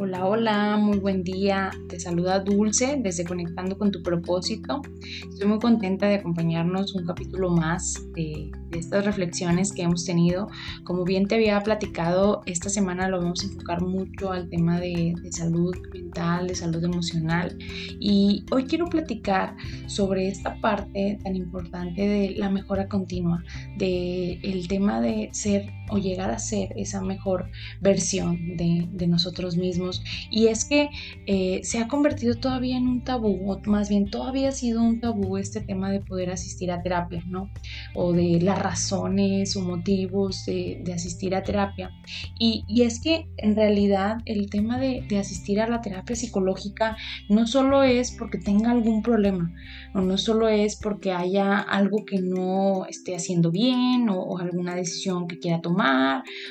Hola, hola, muy buen día. Te saluda Dulce desde Conectando con tu propósito. Estoy muy contenta de acompañarnos un capítulo más de, estas reflexiones que hemos tenido. Como bien te había platicado, esta semana lo vamos a enfocar mucho al tema de, salud mental, de salud emocional. Y hoy quiero platicar sobre esta parte tan importante de la mejora continua, de el tema de ser o llegar a ser esa mejor versión de, de nosotros mismos. Y es que eh, se ha convertido todavía en un tabú, o más bien todavía ha sido un tabú este tema de poder asistir a terapia, ¿no? O de las razones o motivos de, de asistir a terapia. Y, y, es que en realidad el tema de, de, asistir a la terapia psicológica no solo es porque tenga algún problema, o no solo es porque haya algo que no esté haciendo bien o, o alguna decisión que quiera tomar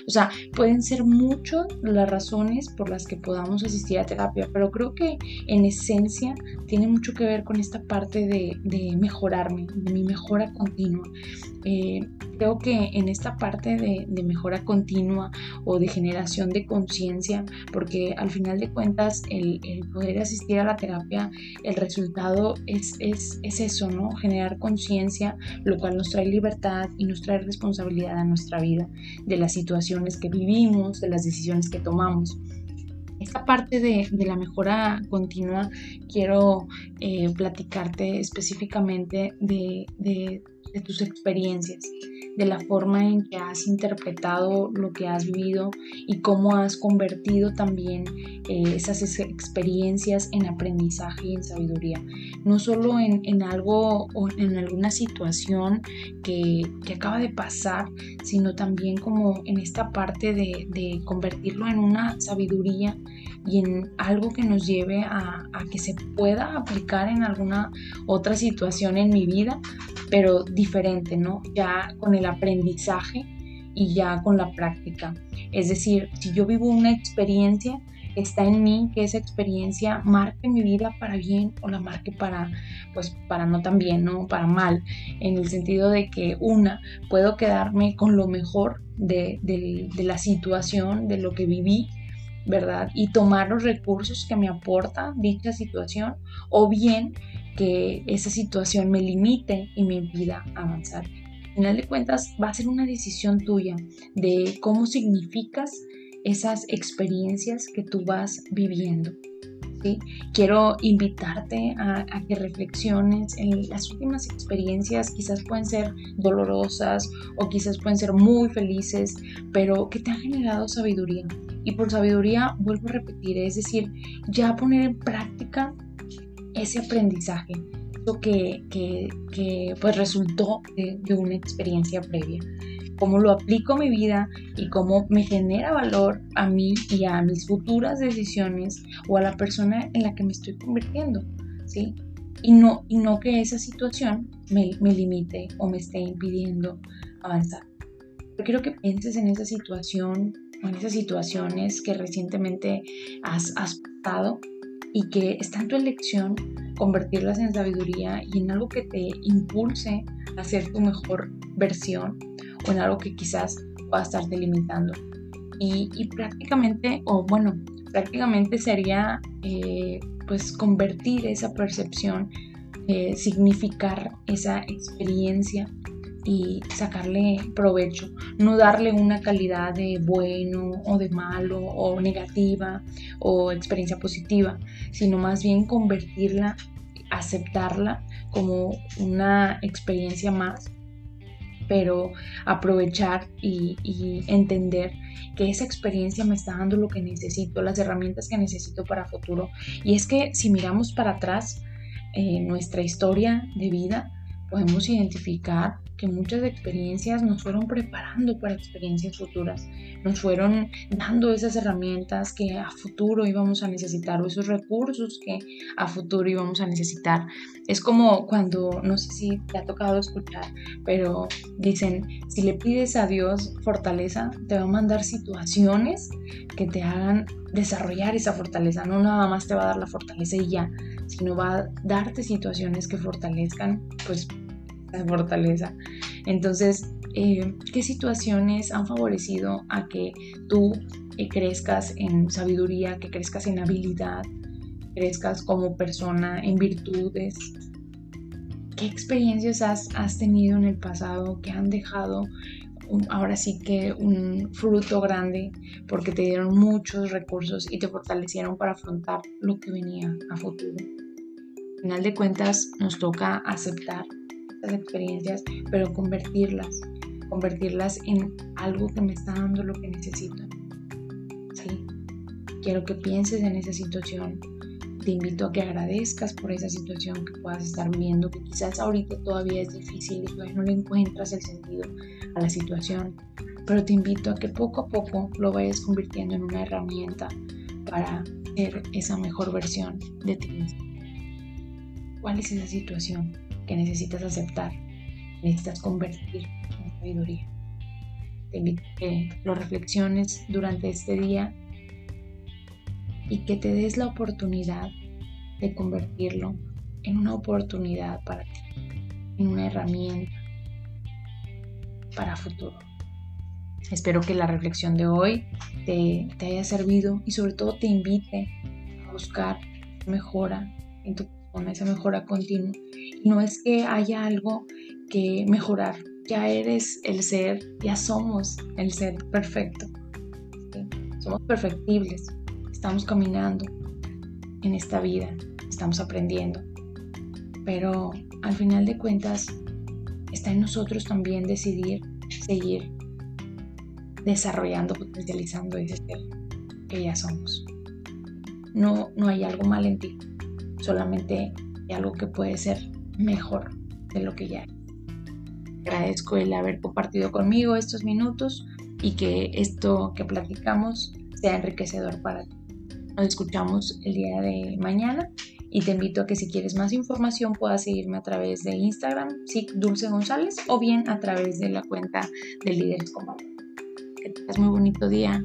o sea, pueden ser muchas las razones por las que podamos asistir a terapia, pero creo que en esencia tiene mucho que ver con esta parte de, de mejorarme, de mi mejora continua. Eh, creo que en esta parte de, de, mejora continua o de generación de conciencia, porque al final de cuentas el, el, poder asistir a la terapia, el resultado es, es, es eso, ¿no? Generar conciencia, lo cual nos trae libertad y nos trae responsabilidad a nuestra vida de las situaciones que vivimos, de las decisiones que tomamos. Esta parte de, de la mejora continua quiero eh, platicarte específicamente de, de, de tus experiencias de la forma en que has interpretado lo que has vivido y cómo has convertido también eh, esas experiencias en aprendizaje y en sabiduría. No solo en, en algo o en alguna situación que, que, acaba de pasar, sino también como en esta parte de, de convertirlo en una sabiduría y en algo que nos lleve a, a, que se pueda aplicar en alguna otra situación en mi vida, pero diferente, ¿no? Ya con el aprendizaje y ya con la práctica. Es decir, si yo vivo una experiencia, está en mí que esa experiencia marque mi vida para bien o la marque para, pues, para no tan bien, ¿no? Para mal, en el sentido de que una, puedo quedarme con lo mejor de, la situación, de lo que viví, ¿verdad? Y tomar los recursos que me aporta dicha situación, o bien que esa situación me limite y me impida avanzar. Al final de cuentas, va a ser una decisión tuya de cómo significas esas experiencias que tú vas viviendo. Quiero invitarte a, a, que reflexiones en las últimas experiencias, quizás pueden ser dolorosas o quizás pueden ser muy felices, pero que te han generado sabiduría. Y por sabiduría, vuelvo a repetir, es decir, ya poner en práctica ese aprendizaje, lo que, que, que pues resultó de, de, una experiencia previa. Cómo lo aplico a mi vida y cómo me genera valor a mí y a mis futuras decisiones o a la persona en la que me estoy convirtiendo, ¿sí? Y no, y no que esa situación me, me limite o me esté impidiendo avanzar. Yo quiero que pienses en esa situación, en esas situaciones que recientemente has, has pasado y que está en tu elección convertirlas en sabiduría y en algo que te impulse a ser tu mejor versión o en algo que quizás va a estarte limitando. Y, y prácticamente, o bueno, prácticamente sería eh, pues convertir esa percepción, eh, significar esa experiencia y sacarle provecho, no darle una calidad de bueno o de malo o negativa o experiencia positiva, sino más bien convertirla, aceptarla como una experiencia más pero aprovechar y, entender que esa experiencia me está dando lo que necesito, las herramientas que necesito para futuro. Y es que si miramos para atrás, eh, nuestra historia de vida, podemos identificar que muchas experiencias nos fueron preparando para experiencias futuras, nos fueron dando esas herramientas que a futuro íbamos a necesitar o esos recursos que a futuro íbamos a necesitar. Es como cuando, no sé si te ha tocado escuchar, pero dicen, si le pides a Dios fortaleza, te va a mandar situaciones que te hagan desarrollar esa fortaleza, no nada más te va a dar la fortaleza y ya, sino va a darte situaciones que fortalezcan pues la fortaleza. Entonces, eh, ¿qué situaciones han favorecido a que tú eh, crezcas en sabiduría, que crezcas en habilidad, crezcas como persona, en virtudes. ¿Qué experiencias has, has tenido en el pasado que han dejado ahora sí que un fruto grande porque te dieron muchos recursos y te fortalecieron para afrontar lo que venía a futuro. Al final de cuentas nos toca aceptar estas experiencias, pero convertirlas, convertirlas en algo que me está dando lo que necesito. ¿Sí? Quiero que pienses en esa situación. Te invito a que agradezcas por esa situación que puedas estar viviendo, que quizás ahorita todavía es difícil y todavía no le encuentras el sentido a la situación, pero te invito a que poco a poco lo vayas convirtiendo en una herramienta para ser esa mejor versión de ti mismo. ¿Cuál es esa situación que necesitas aceptar? Necesitas convertir en sabiduría. Te invito a que lo reflexiones durante este día y que te des la oportunidad de convertirlo en una oportunidad para ti, en una herramienta para futuro. Espero que la reflexión de hoy te, haya servido y sobre todo te invite a buscar mejora en tu persona, esa mejora continua. no es que haya algo que mejorar, ya eres el ser, ya somos el ser perfecto. Somos perfectibles, estamos caminando en esta vida, estamos aprendiendo. Pero al final de cuentas, está en nosotros también decidir seguir desarrollando, potencializando ese ser que ya somos. No, no hay algo mal en ti, solamente hay algo que puede ser mejor de lo que ya es. Agradezco el haber compartido conmigo estos minutos y que esto que platicamos sea enriquecedor para ti. Nos escuchamos el día de mañana y te invito a que si quieres más información puedas seguirme a través de Instagram, SIC Dulce González, o bien a través de la cuenta de Líderes con Que tengas muy bonito día.